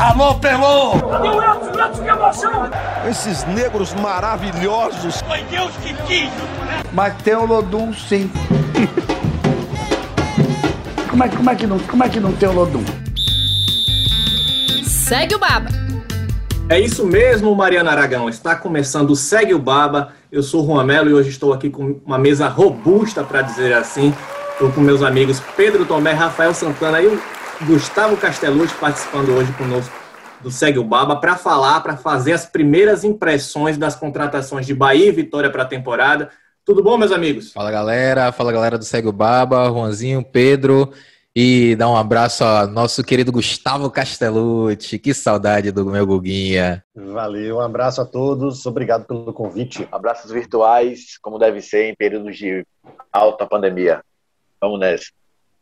Alô, Pelô! O Edson? Edson, que emoção! Esses negros maravilhosos. Foi Deus que quis! Mas tem o Lodum, sim. como, é, como, é que não, como é que não tem o Lodum? Segue o Baba. É isso mesmo, Mariana Aragão. Está começando o Segue o Baba. Eu sou o Juan Melo e hoje estou aqui com uma mesa robusta, para dizer assim. Estou com meus amigos Pedro Tomé, Rafael Santana e o Gustavo Castellucci participando hoje conosco do Segue o Baba para falar, para fazer as primeiras impressões das contratações de Bahia e Vitória para a temporada. Tudo bom, meus amigos? Fala galera, fala galera do Segue o Baba, Juanzinho, Pedro e dar um abraço ao nosso querido Gustavo Castellucci. Que saudade do meu Guguinha. Valeu, um abraço a todos, obrigado pelo convite. Abraços virtuais, como deve ser em períodos de alta pandemia. Vamos nessa.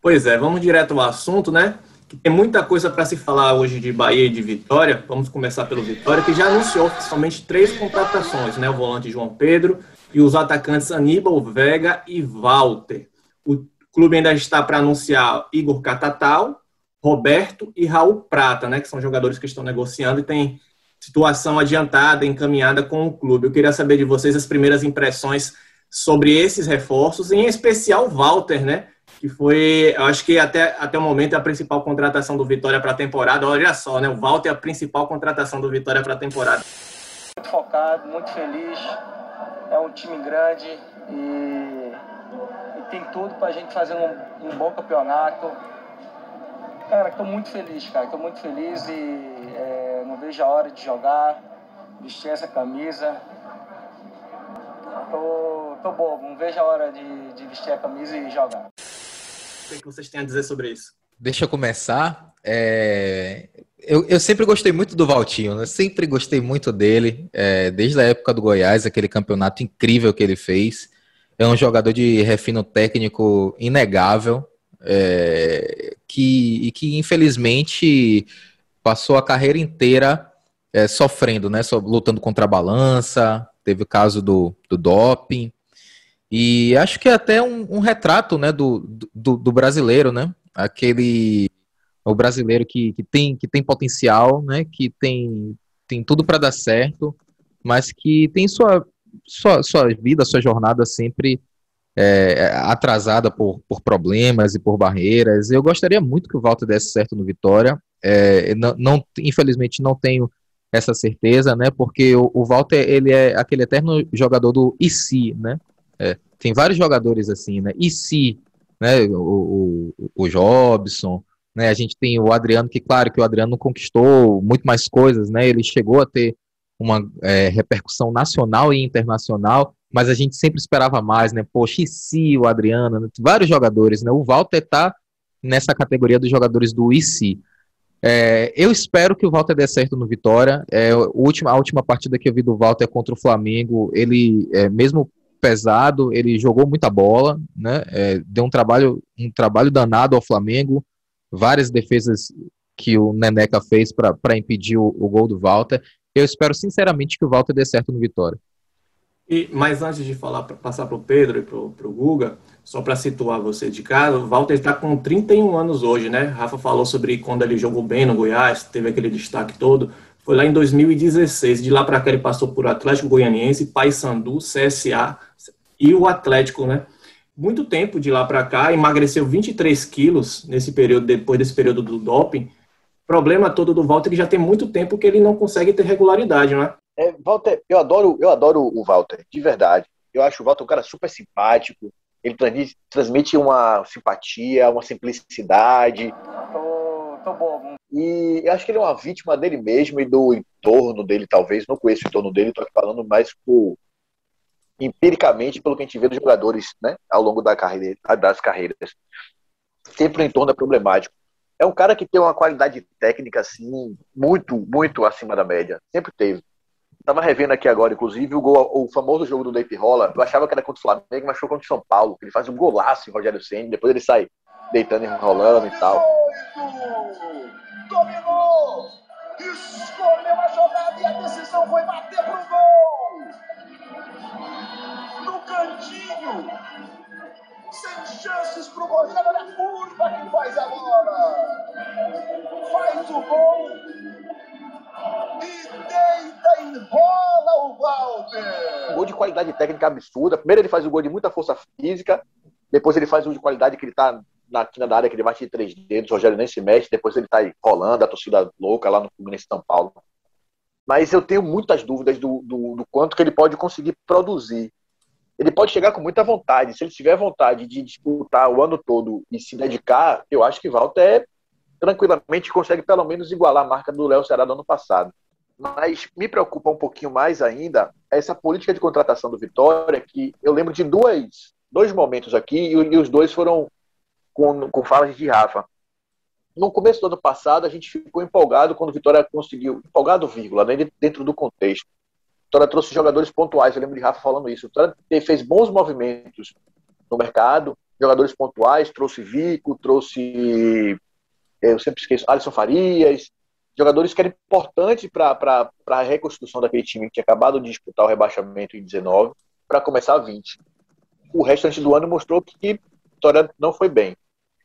Pois é, vamos direto ao assunto, né? Que tem muita coisa para se falar hoje de Bahia e de Vitória. Vamos começar pelo Vitória, que já anunciou oficialmente três contratações, né? O volante João Pedro e os atacantes Aníbal, Vega e Walter. O clube ainda está para anunciar Igor Catatal, Roberto e Raul Prata, né? Que são jogadores que estão negociando e tem situação adiantada, encaminhada com o clube. Eu queria saber de vocês as primeiras impressões sobre esses reforços, em especial Walter, né? Que foi, eu acho que até, até o momento, a principal contratação do Vitória para a temporada. Olha só, né? O Walter é a principal contratação do Vitória para a temporada. Muito focado, muito feliz. É um time grande e, e tem tudo para a gente fazer um, um, bom campeonato. Cara, estou muito feliz, cara. Estou muito feliz e é, não vejo a hora de jogar, vestir essa camisa. Tô, tô bobo, não vejo a hora de, de vestir a camisa e jogar. O que, é que vocês têm a dizer sobre isso? Deixa eu começar. É... Eu, eu, sempre gostei muito do Valtinho, né? sempre gostei muito dele, é, desde a época do Goiás, aquele campeonato incrível que ele fez. É um jogador de refino técnico inegável, é, que, e que infelizmente passou a carreira inteira é, sofrendo, né? lutando contra a balança, teve o caso do, do doping, e acho que é até um, um retrato né, do, do, do, brasileiro, né? Aquele o brasileiro que, que, tem, que tem potencial, né? Que tem, tem tudo para dar certo, mas que tem sua, sua, sua vida, sua jornada sempre é, atrasada por, por problemas e por barreiras. Eu gostaria muito que o Walter desse certo no Vitória. É, não, não, infelizmente não tenho essa certeza, né? Porque o, o Walter ele é aquele eterno jogador do e se, né? É, tem vários jogadores assim, né? E se, né? O, o, o Jobson, né? A gente tem o Adriano, que claro que o Adriano conquistou muito mais coisas, né? Ele chegou a ter uma é, repercussão nacional e internacional, mas a gente sempre esperava mais, né? Poxa, e se o Adriano, né? vários jogadores, né? O Walter tá nessa categoria dos jogadores do IC. É, eu espero que o Walter dê certo no Vitória. É, a, última, a última partida que eu vi do Walter contra o Flamengo, ele, é, mesmo pesado, ele jogou muita bola, né? É, deu um trabalho, um trabalho danado ao Flamengo, várias defesas que o Neneca fez para impedir o, o, gol do Walter. Eu espero sinceramente que o Walter dê certo no Vitória. E, mas antes de falar, passar para o Pedro e para o Guga, só para situar você de casa, o Walter está com 31 anos hoje, né? Rafa falou sobre quando ele jogou bem no Goiás, teve aquele destaque todo. Foi lá em 2016. De lá para cá ele passou por Atlético Goianiense, Paysandu, CSA e o Atlético, né? Muito tempo de lá para cá, emagreceu 23 quilos nesse período, depois desse período do doping. Problema todo do Walter que já tem muito tempo que ele não consegue ter regularidade, não é? é Walter, eu adoro, eu adoro o Walter, de verdade. Eu acho o Walter um cara super simpático. Ele transmite uma simpatia, uma simplicidade. E eu acho que ele é uma vítima dele mesmo e do entorno dele, talvez. Não conheço o entorno dele, tô aqui falando mais por, empiricamente pelo que a gente vê dos jogadores né, ao longo da carreira, das carreiras. Sempre o entorno é problemático. É um cara que tem uma qualidade técnica assim muito, muito acima da média. Sempre teve. Tava revendo aqui agora, inclusive, o, gol, o famoso jogo do Leite Rola. Eu achava que era contra o Flamengo, mas foi contra o São Paulo. Ele faz um golaço em Rogério Senna, depois ele sai deitando e enrolando e tal. Dominou! Escolheu a jogada e a decisão foi bater pro gol! No cantinho! Sem chances pro Rogério, olha a curva que faz a bola! Faz o gol! E deita, enrola o Walter! Gol de qualidade técnica absurda. Primeiro ele faz o gol de muita força física, depois ele faz um de qualidade que ele tá na quina da área, que ele bate de três dedos, o Rogério nem se mexe, depois ele tá aí rolando, a torcida louca lá no Fluminense São Paulo. Mas eu tenho muitas dúvidas do, do, do quanto que ele pode conseguir produzir. Ele pode chegar com muita vontade. Se ele tiver vontade de disputar o ano todo e se dedicar, eu acho que Walter é, tranquilamente consegue pelo menos igualar a marca do Léo Ceará do ano passado. Mas me preocupa um pouquinho mais ainda essa política de contratação do Vitória, que eu lembro de duas, dois momentos aqui, e, e os dois foram com, com falas de Rafa. No começo do ano passado, a gente ficou empolgado quando o Vitória conseguiu, empolgado, vírgula, né, dentro do contexto. Vitória trouxe jogadores pontuais, eu lembro de Rafa falando isso. Vitória fez bons movimentos no mercado, jogadores pontuais, trouxe Vico, trouxe, eu sempre esqueço, Alisson Farias, jogadores que eram importantes para a reconstrução daquele time que tinha acabado de disputar o rebaixamento em 19 para começar a 20. O restante do ano mostrou que a Vitória não foi bem.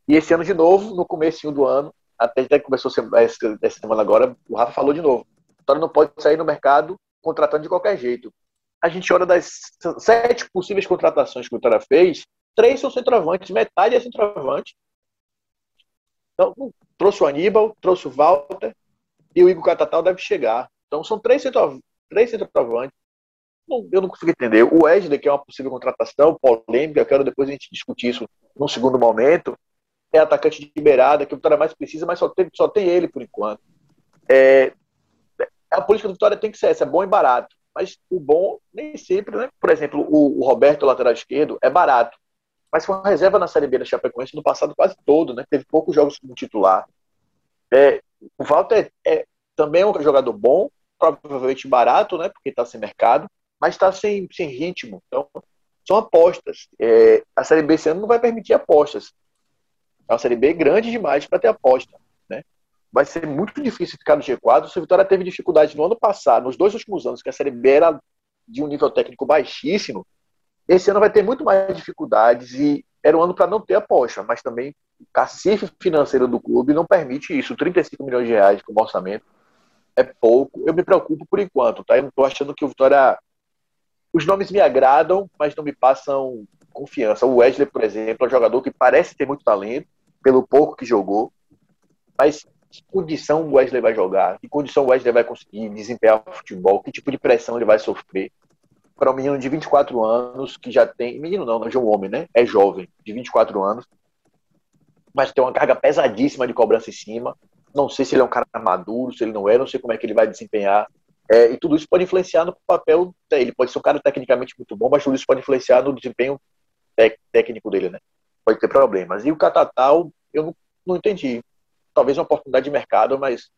E esse ano, de novo, no começo do ano, até, que começou essa semana agora, o Rafa falou de novo. A Vitória não pode sair no mercado contratando de qualquer jeito. A gente olha das sete possíveis contratações que o Vitória fez, três são centroavantes, metade é centroavante. Então, trouxe o Aníbal, trouxe o Walter, e o Igor Catatal deve chegar. Então são três, três centroavantes. eu não consigo entender. O Wesley, que é uma possível contratação polêmica, eu quero depois a gente discutir isso num segundo momento, é atacante de beirada, que o Vitória mais precisa, mas só tem, só tem ele por enquanto. É, a política do Vitória tem que ser essa, é bom e barato. Mas o bom nem sempre, né? Por exemplo, o, o Roberto, lateral esquerdo, é barato. Mas foi uma reserva na Série B da Chapecoense no passado quase todo, né? Teve poucos jogos como titular. É, o Walter é, é, também é um jogador bom, provavelmente barato, né? Porque está sem mercado, mas está sem, sem ritmo. Então, são apostas. É, a Série B esse ano não vai permitir apostas. É uma Série B grande demais para ter aposta. Né? Vai ser muito difícil ficar no G4. Se o Vitória teve dificuldade no ano passado, nos dois últimos anos, que a Série B era de um nível técnico baixíssimo, esse ano vai ter muito mais dificuldades e era um ano para não ter aposta, mas também o cacife financeiro do clube não permite isso. 35 milhões de reais como orçamento é pouco. Eu me preocupo por enquanto, tá? Eu não estou achando que o Vitória. Os nomes me agradam, mas não me passam confiança. O Wesley, por exemplo, é um jogador que parece ter muito talento, pelo pouco que jogou, mas que condição o Wesley vai jogar? Que condição o Wesley vai conseguir desempenhar o futebol? Que tipo de pressão ele vai sofrer? Para um menino de 24 anos que já tem. Menino não, não é um homem, né? É jovem, de 24 anos, mas tem uma carga pesadíssima de cobrança em cima. Não sei se ele é um cara maduro, se ele não é, não sei como é que ele vai desempenhar. É, e tudo isso pode influenciar no papel dele. Ele pode ser um cara tecnicamente muito bom, mas tudo isso pode influenciar no desempenho técnico dele, né? Pode ter problemas. E o Catatal, eu não, não entendi. Talvez uma oportunidade de mercado, mas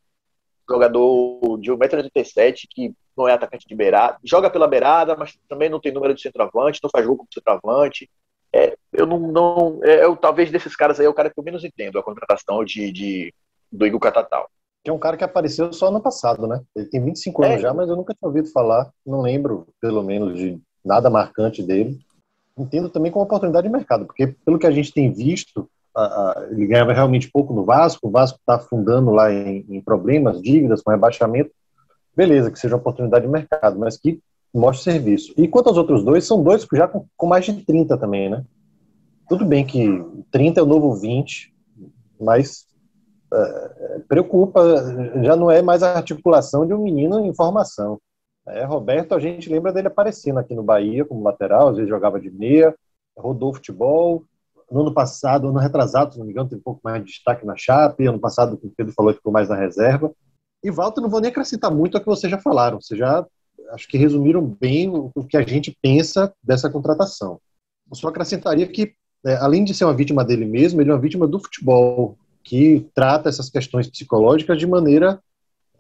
jogador de 1,87m que não é atacante de beirada, joga pela beirada, mas também não tem número de centroavante, não faz jogo como centroavante. É, eu não, não é, eu, talvez desses caras aí é o cara que eu menos entendo a contratação de, de do Igor Catatal. Que é um cara que apareceu só ano passado, né? Ele tem 25 é. anos já, mas eu nunca tinha ouvido falar, não lembro, pelo menos, de nada marcante dele. Entendo também como oportunidade de mercado, porque pelo que a gente tem visto, a, a, ele ganhava realmente pouco no Vasco, o Vasco está afundando lá em, em problemas, dívidas, com rebaixamento. Beleza, que seja oportunidade de mercado, mas que mostre serviço. E quanto aos outros dois, são dois já com, com mais de 30 também, né? Tudo bem que 30 é o novo 20, mas é, preocupa, já não é mais a articulação de um menino em formação. É, Roberto, a gente lembra dele aparecendo aqui no Bahia como lateral, às vezes jogava de meia, rodou futebol. No ano passado, ano retrasado, se não me engano, teve um pouco mais de destaque na Chape. Ano passado, o Pedro falou, ficou mais na reserva. E Walter, não vou nem acrescentar muito ao que vocês já falaram. Vocês já acho que resumiram bem o, que a gente pensa dessa contratação. Eu só acrescentaria que, é, além de ser uma vítima dele mesmo, ele é uma vítima do futebol, que trata essas questões psicológicas de maneira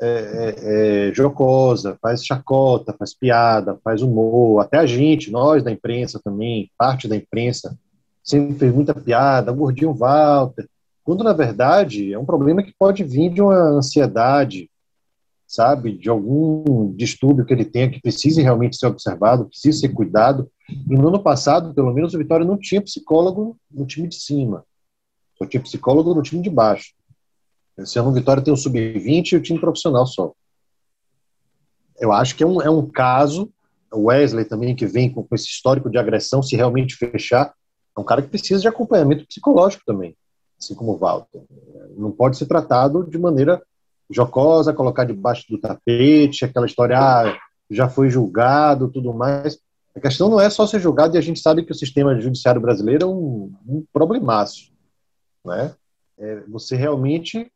é, é, é, jocosa, faz chacota, faz piada, faz humor, até a gente, nós da imprensa também, parte da imprensa, sempre fez muita piada, gordinho Walter, quando na verdade é um problema que pode vir de uma ansiedade, sabe, de algum distúrbio que ele tenha que precise realmente ser observado, precisa ser cuidado. E no ano passado, pelo menos, o Vitória não tinha psicólogo no time de cima, só tinha psicólogo no time de baixo. Esse ano o Vitória tem o sub-20 e o time profissional só. Eu acho que é um, é um caso o Wesley também, que vem com, com esse histórico de agressão, se realmente fechar, é um cara que precisa de acompanhamento psicológico também, assim como o Walter. Não pode ser tratado de maneira jocosa, colocar debaixo do tapete, aquela história, ah, já foi julgado, tudo mais. A questão não é só ser julgado, e a gente sabe que o sistema judiciário brasileiro é um, um problemaço. Né? É você realmente é,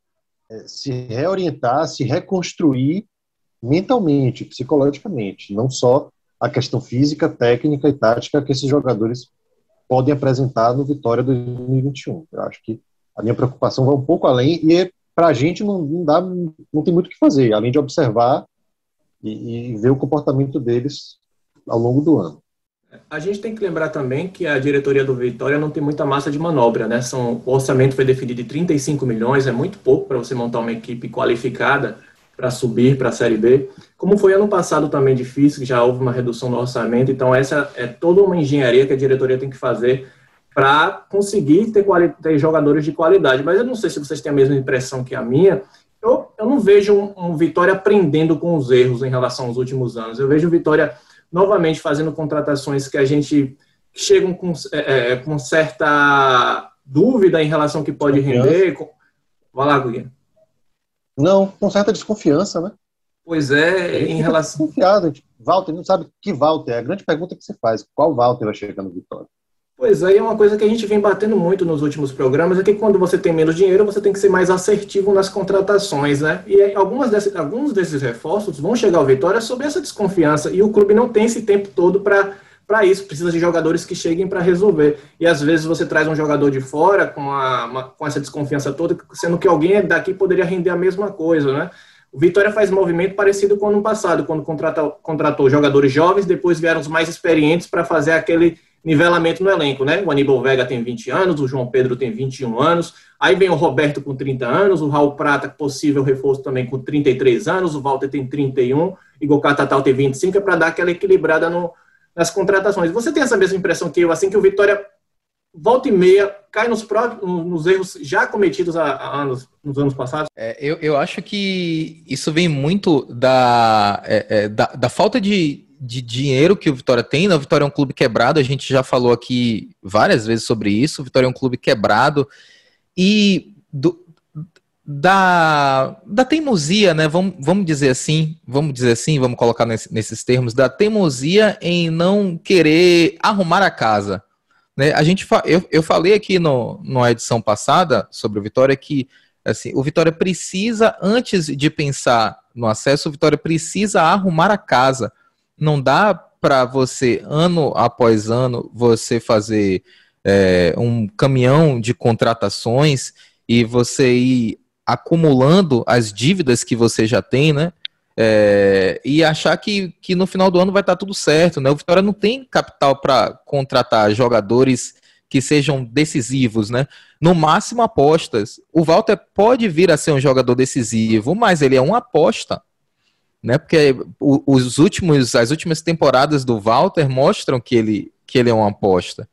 se reorientar, se reconstruir mentalmente, psicologicamente, não só a questão física, técnica e tática que esses jogadores podem apresentar no Vitória 2021. Eu acho que a minha preocupação vai um pouco além e para a gente não, não, dá, não tem muito o que fazer, além de observar e, e ver o comportamento deles ao longo do ano. A gente tem que lembrar também que a diretoria do Vitória não tem muita massa de manobra, né? São, o orçamento foi definido de 35 milhões, é muito pouco para você montar uma equipe qualificada para subir para a Série B. Como foi ano passado também difícil, já houve uma redução no orçamento, então essa é toda uma engenharia que a diretoria tem que fazer para conseguir ter, ter, jogadores de qualidade. Mas eu não sei se vocês têm a mesma impressão que a minha. Eu, eu não vejo um, um Vitória aprendendo com os erros em relação aos últimos anos. Eu vejo o Vitória novamente fazendo contratações que a gente chegam com, é, é com certa dúvida em relação ao que pode render. Vai lá, Guilherme. Não, com certa desconfiança, né? Pois é, em relação. Desconfiado. Walter não sabe que Walter. É a grande pergunta que você faz: qual Walter vai chegar no Vitória? Pois é, é uma coisa que a gente vem batendo muito nos últimos programas, é que quando você tem menos dinheiro, você tem que ser mais assertivo nas contratações, né? E algumas desse, alguns desses reforços vão chegar ao Vitória sob essa desconfiança, e o clube não tem esse tempo todo para para isso, precisa de jogadores que cheguem para resolver. E às vezes você traz um jogador de fora com, a, uma, com essa desconfiança toda, sendo que alguém daqui poderia render a mesma coisa, né? O Vitória faz movimento parecido com o ano passado, quando contratou, contratou jogadores jovens, depois vieram os mais experientes para fazer aquele nivelamento no elenco, né? O Aníbal Vega tem 20 anos, o João Pedro tem 21 anos, aí vem o Roberto com 30 anos, o Raul Prata, possível reforço também com 33 anos, o Walter tem 31, Igor Catatal tem 25, é para dar aquela equilibrada no, nas contratações. Você tem essa mesma impressão que eu, assim que o Vitória volta e meia cai nos, nos erros já cometidos há, há anos, nos anos passados? É, eu, eu acho que isso vem muito da, é, é, da, da, falta de, de dinheiro que o Vitória tem. Né? O Vitória é um clube quebrado, a gente já falou aqui várias vezes sobre isso. O Vitória é um clube quebrado e do, da, da teimosia, né? Vamos, vamos dizer assim, vamos dizer assim, vamos colocar nesse, nesses termos, da teimosia em não querer arrumar a casa. Né? A gente, eu, eu falei aqui no, na edição passada sobre o Vitória que assim, o Vitória precisa, antes de pensar no acesso, o Vitória precisa arrumar a casa. Não dá para você, ano após ano, você fazer é, um caminhão de contratações e você ir acumulando as dívidas que você já tem, né? É, e achar que, que no final do ano vai estar tudo certo, né? O Vitória não tem capital para contratar jogadores que sejam decisivos, né? No máximo apostas. O Walter pode vir a ser um jogador decisivo, mas ele é uma aposta, né? Porque os últimos, as últimas temporadas do Walter mostram que ele, que ele é uma aposta.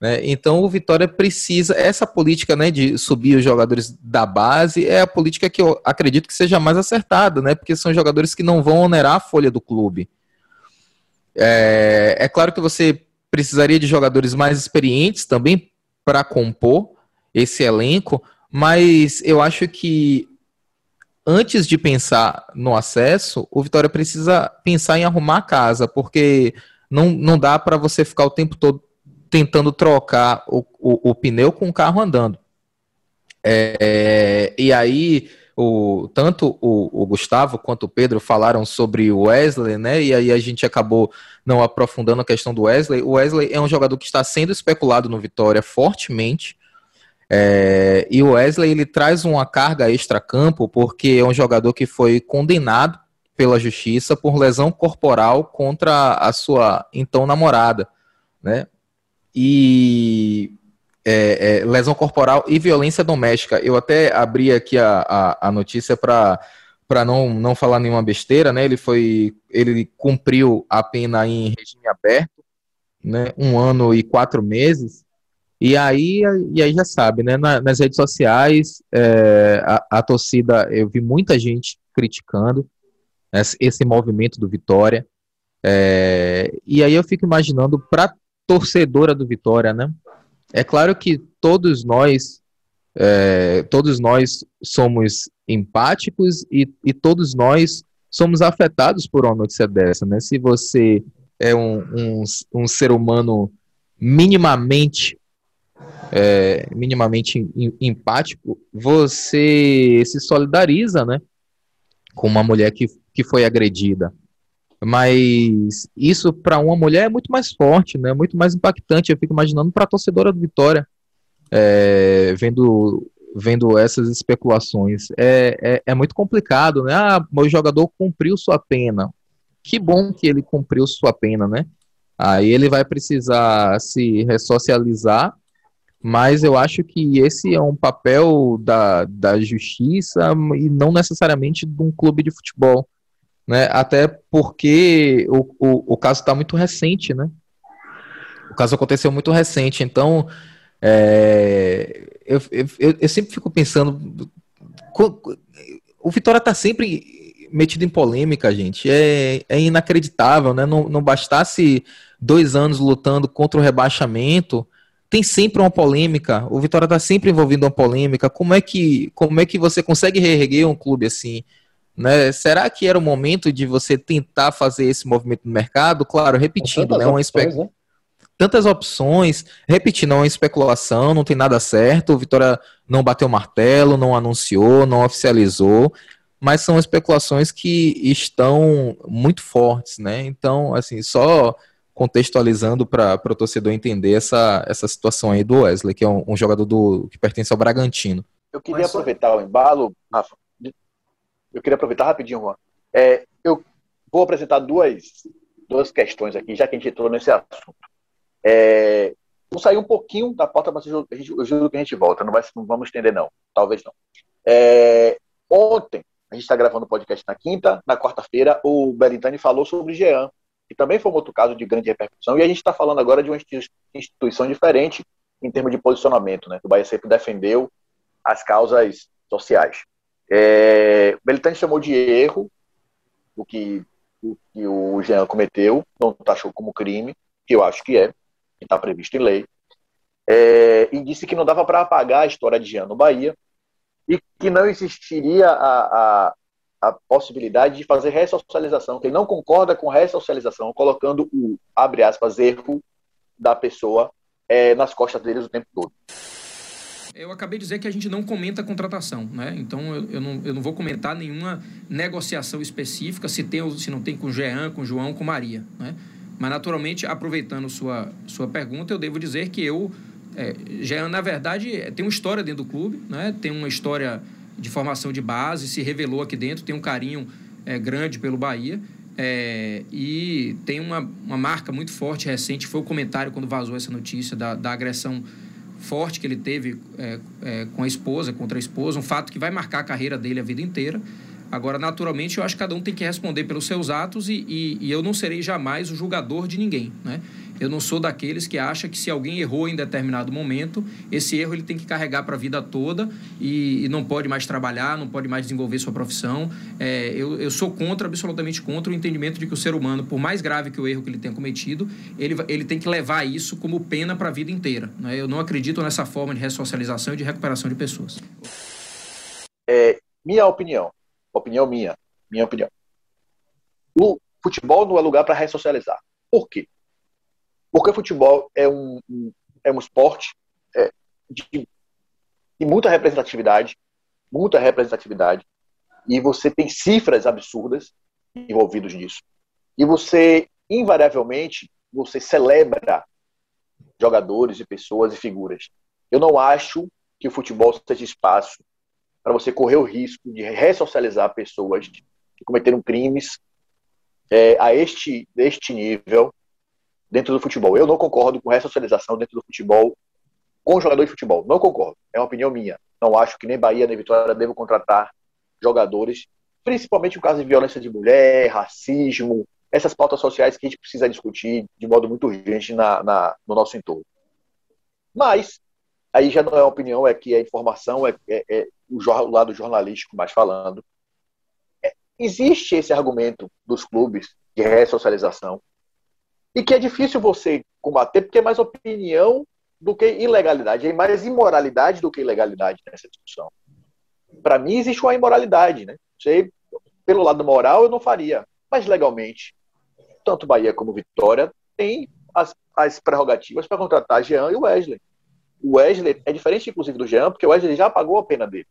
Né? Então o Vitória precisa, essa política né, de subir os jogadores da base é a política que eu acredito que seja mais acertada, né? porque são jogadores que não vão onerar a folha do clube. É, é claro que você precisaria de jogadores mais experientes também para compor esse elenco, mas eu acho que antes de pensar no acesso, o Vitória precisa pensar em arrumar a casa, porque não, não dá para você ficar o tempo todo tentando trocar o, o, o pneu com o carro andando. É, e aí, o, tanto o, o, Gustavo quanto o Pedro falaram sobre o Wesley, né? E aí a gente acabou não aprofundando a questão do Wesley. O Wesley é um jogador que está sendo especulado no Vitória fortemente. É, e o Wesley ele traz uma carga extra-campo porque é um jogador que foi condenado pela justiça por lesão corporal contra a sua então namorada, né? e é, é, lesão corporal e violência doméstica. Eu até abri aqui a, a, a notícia para para não, não falar nenhuma besteira, né? Ele foi ele cumpriu a pena em regime aberto, né? Um ano e quatro meses. E aí, e aí já sabe, né? Na, nas redes sociais, é, a, a, torcida, eu vi muita gente criticando esse, esse movimento do Vitória. É, e aí eu fico imaginando para torcedora do Vitória, né? É claro que todos nós, é, todos nós somos empáticos e, e todos nós somos afetados por uma notícia dessa, né? Se você é um, um, um ser humano minimamente é, minimamente empático, você se solidariza, né, com uma mulher que, que foi agredida. Mas isso para uma mulher é muito mais forte, né, muito mais impactante. Eu fico imaginando para a torcedora do Vitória, é, vendo vendo essas especulações. É, é, é, muito complicado, né? Ah, o jogador cumpriu sua pena. Que bom que ele cumpriu sua pena, né? Aí ele vai precisar se ressocializar, mas eu acho que esse é um papel da, da justiça e não necessariamente de um clube de futebol. Né? Até porque o, o, o caso está muito recente, né? O caso aconteceu muito recente, então é, eu, eu, eu, sempre fico pensando. O Vitória está sempre metido em polêmica, gente. É, é inacreditável, né? Não, não bastasse dois anos lutando contra o rebaixamento, tem sempre uma polêmica. O Vitória está sempre envolvido em uma polêmica. Como é que como é que você consegue reerguer um clube assim? Né? Será que era o momento de você tentar fazer esse movimento no mercado? Claro, repetindo, né? Uma espe... né? Tantas opções, repetindo, é uma especulação, não tem nada certo. O Vitória não bateu martelo, não anunciou, não oficializou, mas são especulações que estão muito fortes, né? Então, assim, só contextualizando para o torcedor entender essa, essa situação aí do Wesley, que é um, um jogador do, que pertence ao Bragantino. Eu queria Mas, aproveitar o embalo, Rafa. Eu queria aproveitar rapidinho, Juan. É, eu vou apresentar duas, duas questões aqui, já que a gente entrou nesse assunto. É, vou sair um pouquinho da porta, mas eu, eu juro que a gente volta. Não, vai, não vamos estender, não. Talvez não. É, ontem, a gente está gravando o podcast na quinta, na quarta-feira, o Belintani falou sobre Jean, que também foi um outro caso de grande repercussão, e a gente está falando agora de uma instituição diferente em termos de posicionamento, né? O Bahia sempre defendeu as causas sociais. É, Belitani chamou de erro o que, o que o Jean cometeu, não taxou como crime, que eu acho que é, que está previsto em lei, é, e disse que não dava para apagar a história de Jean no Bahia, e que não existiria a, a, a possibilidade de fazer ressocialização, que ele não concorda com ressocialização, colocando o, abre aspas, erro da pessoa é, nas costas deles o tempo todo. Eu acabei de dizer que a gente não comenta a contratação, né? Então eu, eu, não, eu não vou comentar nenhuma negociação específica, se tem ou se não tem com o Jean, com o João, com Maria, né? Mas naturalmente, aproveitando sua, sua pergunta, eu devo dizer que eu, é, Jean, na verdade, tem uma história dentro do clube, né? Tem uma história de formação de base, se revelou aqui dentro, tem um carinho é, grande pelo Bahia. É, e tem uma, uma marca muito forte recente, foi o comentário quando vazou essa notícia da, da agressão forte que ele teve é, é, com a esposa, contra a esposa, um fato que vai marcar a carreira dele a vida inteira. Agora, naturalmente, eu acho que cada um tem que responder pelos seus atos e, e, e eu não serei jamais o julgador de ninguém, né? Eu não sou daqueles que acha que se alguém errou em determinado momento, esse erro ele tem que carregar para a vida toda e, e, não pode mais trabalhar, não pode mais desenvolver sua profissão. É, eu, eu sou contra, absolutamente contra o entendimento de que o ser humano, por mais grave que o erro que ele tenha cometido, ele, ele tem que levar isso como pena para a vida inteira. Né? Eu não acredito nessa forma de ressocialização e de recuperação de pessoas. É, minha opinião, opinião minha, minha opinião. O futebol não é lugar para ressocializar. Por quê? Porque o futebol é um, é um esporte é, de, de muita representatividade, muita representatividade, e você tem cifras absurdas envolvidos nisso. E você, invariavelmente, você celebra jogadores e pessoas e figuras. Eu não acho que o futebol seja espaço para você correr o risco de ressocializar pessoas que cometeram crimes é, a este, este nível dentro do futebol. Eu não concordo com ressocialização dentro do futebol com jogador de futebol. Não concordo. É uma opinião minha. Não acho que nem Bahia nem Vitória devam contratar jogadores, principalmente no caso de violência de mulher, racismo, essas pautas sociais que a gente precisa discutir de modo muito urgente na, na no nosso entorno. Mas, aí já não é opinião, é que é informação, é, é, é o, o, lado jornalístico mais falando. É, existe esse argumento dos clubes de ressocialização e que é difícil você combater porque é mais opinião do que ilegalidade, é mais imoralidade do que ilegalidade nessa discussão. Para mim existe uma imoralidade, né? Sei, pelo lado moral eu não faria, mas legalmente, tanto Bahia como Vitória tem as, as prerrogativas para contratar Jean e Wesley. O Wesley é diferente, inclusive, do Jean, porque o Wesley já pagou a pena dele.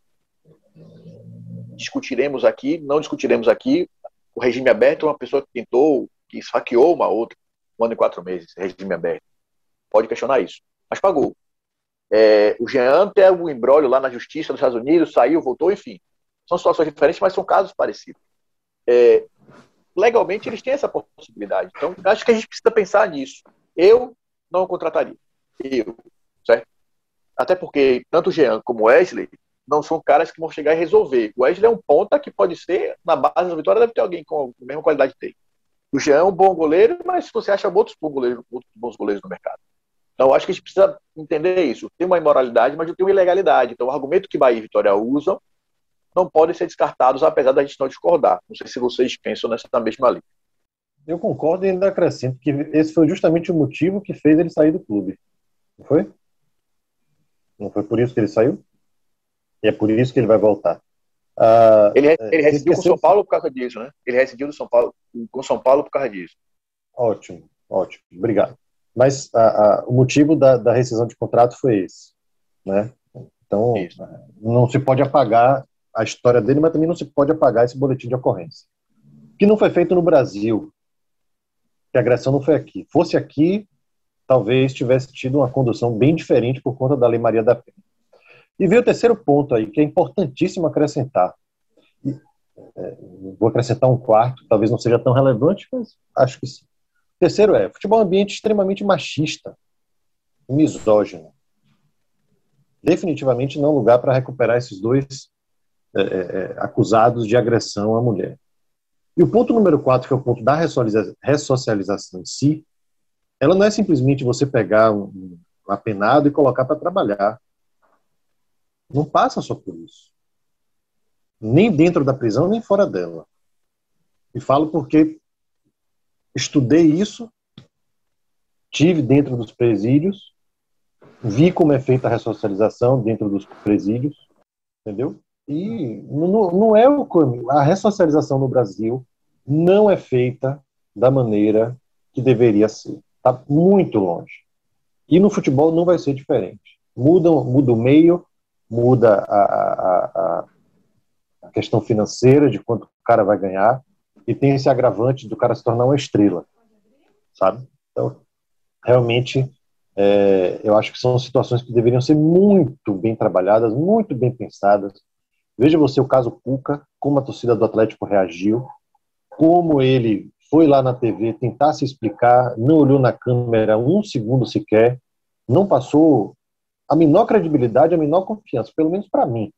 Discutiremos aqui, não discutiremos aqui. O regime aberto é uma pessoa que tentou, que esfaqueou uma outra, um ano e quatro meses, regime aberto. Pode questionar isso, mas pagou. É, o Jean tem um embrólio lá na justiça dos Estados Unidos, saiu, voltou, enfim. São situações diferentes, mas são casos parecidos. É, legalmente, eles têm essa possibilidade. Então, acho que a gente precisa pensar nisso. Eu não contrataria. Eu, certo? Até porque tanto o Jean como o Wesley não são caras que vão chegar e resolver. O Wesley é um ponta que pode ser, na base da vitória, deve ter alguém com a mesma qualidade dele. O Jean é um bom goleiro, mas você acha outros bons goleiros, outros bons goleiros no mercado. Então, acho que a gente precisa entender isso. Tem uma imoralidade, mas tem uma ilegalidade. Então, o argumento que Bahia e Vitória usam não podem ser descartados, apesar da gente não discordar. Não sei se vocês pensam nessa mesma linha. Eu concordo e ainda acrescento que esse foi justamente o motivo que fez ele sair do clube. Não foi? Não foi por isso que ele saiu? E é por isso que ele vai voltar. Uh, ele, ele residiu com o São Paulo por causa disso, né? Ele residiu do São Paulo, com São Paulo por causa disso. Ótimo, ótimo, obrigado. Mas o motivo da, da, rescisão de contrato foi esse, né? Então, isso. não se pode apagar a história dele, mas também não se pode apagar esse boletim de ocorrência. Que não foi feito no Brasil, que a agressão não foi aqui. Fosse aqui, talvez tivesse tido uma condução bem diferente por conta da Lei Maria da Penha. E veio o terceiro ponto aí, que é importantíssimo acrescentar. E, é, vou acrescentar um quarto, talvez não seja tão relevante, mas acho que sim. O terceiro é, futebol é um ambiente extremamente machista, misógino. Definitivamente não lugar para recuperar esses dois é, é, é, acusados de agressão à mulher. E o ponto número quatro, que é o ponto da ressocialização em si, ela não é simplesmente você pegar um, um apenado e colocar para trabalhar. Não passa só por isso. Nem dentro da prisão, nem fora dela. E falo porque estudei isso, tive dentro dos presídios, vi como é feita a ressocialização dentro dos presídios, entendeu? E não, não é o a ressocialização no Brasil não é feita da maneira que deveria ser. Está muito longe. E no futebol não vai ser diferente. Muda, muda o meio, muda a, a, a, questão financeira de quanto o cara vai ganhar e tem esse agravante do cara se tornar uma estrela, sabe? Então, realmente, é, eu acho que são situações que deveriam ser muito bem trabalhadas, muito bem pensadas. Veja você o caso Cuca, como a torcida do Atlético reagiu, como ele foi lá na TV tentar se explicar, não olhou na câmera um segundo sequer, não passou a menor credibilidade, a menor confiança, pelo menos para mim.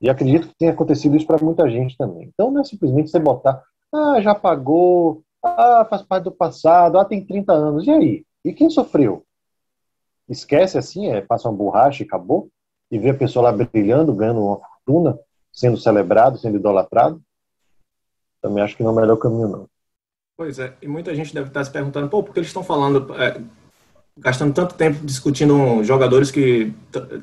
E acredito que tenha acontecido isso para muita gente também. Então não é simplesmente você botar, ah, já pagou, ah, faz parte do passado, ah, tem 30 anos. E aí? E quem sofreu? Esquece assim, é, passa uma borracha e acabou? E vê a pessoa lá brilhando, ganhando uma fortuna, sendo celebrado, sendo idolatrado? Também acho que não é o melhor caminho, não. Pois é, e muita gente deve estar se perguntando, pô, por que eles estão falando, é, gastando tanto tempo discutindo jogadores que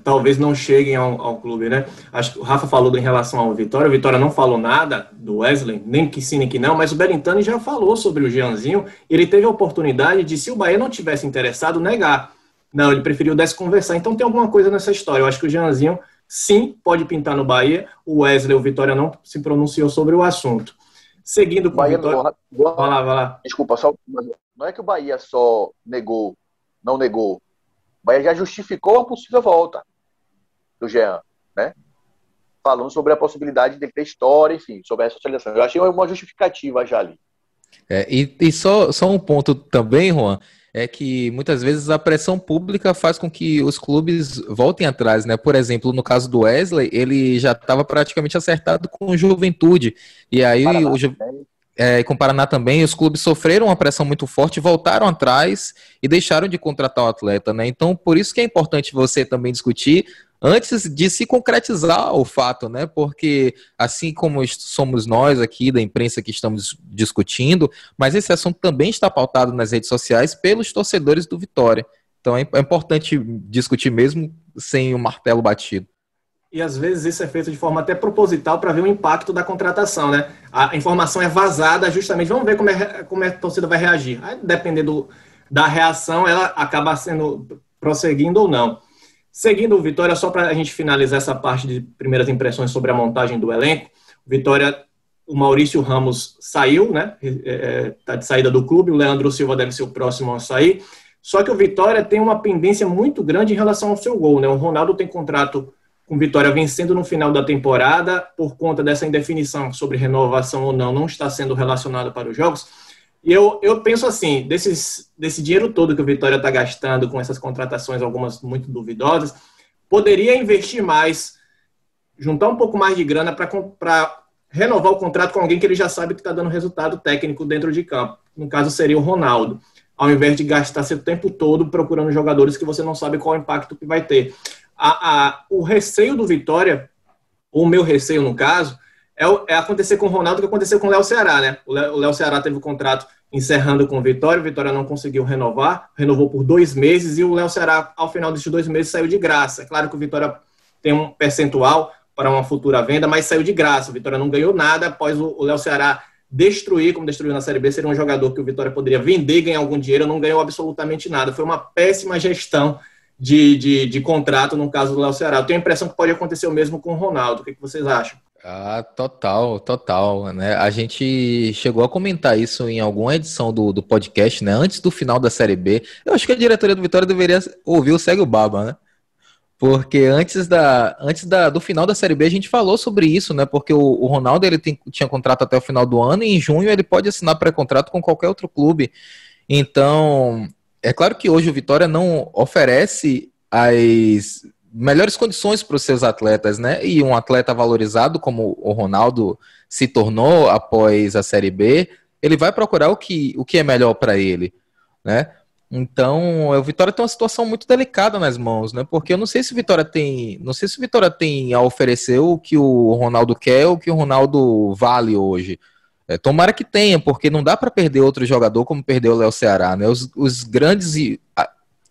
talvez não cheguem ao, ao, clube, né? Acho que o Rafa falou em relação ao Vitória, o Vitória não falou nada do Wesley, nem que sim, nem que não, mas o Berintani já falou sobre o Jeanzinho, ele teve a oportunidade de, se o Bahia não tivesse interessado, negar. Não, ele preferiu desconversar. Então tem alguma coisa nessa história. Eu acho que o Jeanzinho, sim, pode pintar no Bahia, o Wesley, o Vitória não se pronunciou sobre o assunto. Seguindo com Bahia o Vitória... Não... Vai lá, vai lá. Desculpa, só... não é que o Bahia só negou não negou. O Bahia já justificou a possível volta do Jean, né? Falando sobre a possibilidade de ter história, enfim, sobre a socialização. Eu achei uma justificativa já ali. É, e, e só, só um ponto também, Juan, é que muitas vezes a pressão pública faz com que os clubes voltem atrás, né? Por exemplo, no caso do Wesley, ele já estava praticamente acertado com o Juventude. E aí Paraná, o Ju... É, com o Paraná também, os clubes sofreram uma pressão muito forte, voltaram atrás e deixaram de contratar o atleta, né? Então, por isso que é importante você também discutir antes de se concretizar o fato, né? Porque assim como somos nós aqui da imprensa que estamos discutindo, mas esse assunto também está pautado nas redes sociais pelos torcedores do Vitória. Então é, é importante discutir mesmo sem o martelo batido. E às vezes isso é feito de forma até proposital para ver o impacto da contratação, né? A informação é vazada justamente, vamos ver como, é, como é a torcida vai reagir. Aí, dependendo da reação, ela acaba sendo prosseguindo ou não. Seguindo o Vitória, só para a gente finalizar essa parte de primeiras impressões sobre a montagem do elenco, Vitória, o Maurício Ramos saiu, né? Está é, é, de saída do clube, o Leandro Silva deve ser o próximo a sair. Só que o Vitória tem uma pendência muito grande em relação ao seu gol, né? O Ronaldo tem contrato com Vitória vencendo no final da temporada, por conta dessa indefinição sobre renovação ou não, não está sendo relacionado para os jogos. E eu, eu penso assim, desses, desse dinheiro todo que o Vitória está gastando com essas contratações, algumas muito duvidosas, poderia investir mais, juntar um pouco mais de grana para renovar o contrato com alguém que ele já sabe que está dando resultado técnico dentro de campo. No caso, seria o Ronaldo, ao invés de gastar seu tempo todo procurando jogadores que você não sabe qual impacto que vai ter. A, a, o receio do Vitória, o meu receio no caso, é, é acontecer com o Ronaldo que aconteceu com o Léo Ceará, né? O Léo Ceará teve o contrato encerrando com o Vitória. O Vitória não conseguiu renovar, renovou por dois meses e o Léo Ceará, ao final desses dois meses, saiu de graça. É claro que o Vitória tem um percentual para uma futura venda, mas saiu de graça. O Vitória não ganhou nada após o Léo Ceará destruir, como destruiu na Série B, seria um jogador que o Vitória poderia vender e ganhar algum dinheiro, não ganhou absolutamente nada. Foi uma péssima gestão de, de, de contrato no caso do Léo Ceará. Eu tenho a impressão que pode acontecer o mesmo com o Ronaldo. O que, que vocês acham? Ah, total, total, né? A gente chegou a comentar isso em alguma edição do, do podcast, né? Antes do final da Série B. Eu acho que a diretoria do Vitória deveria ouvir o Segue o Baba, né? Porque antes, da, antes da, do final da Série B a gente falou sobre isso, né? Porque o, o Ronaldo ele tem, tinha contrato até o final do ano e em junho ele pode assinar pré-contrato com qualquer outro clube. Então, é claro que hoje o Vitória não oferece as melhores condições para os seus atletas, né? E um atleta valorizado como o Ronaldo se tornou após a Série B, ele vai procurar o que, o que é melhor para ele, né? Então, o Vitória tem uma situação muito delicada nas mãos, né? Porque eu não sei se o Vitória tem, não sei se o Vitória tem a oferecer o que o Ronaldo quer o que o Ronaldo vale hoje. É, tomara que tenha, porque não dá para perder outro jogador como perdeu o Léo Ceará, né? Os, os grandes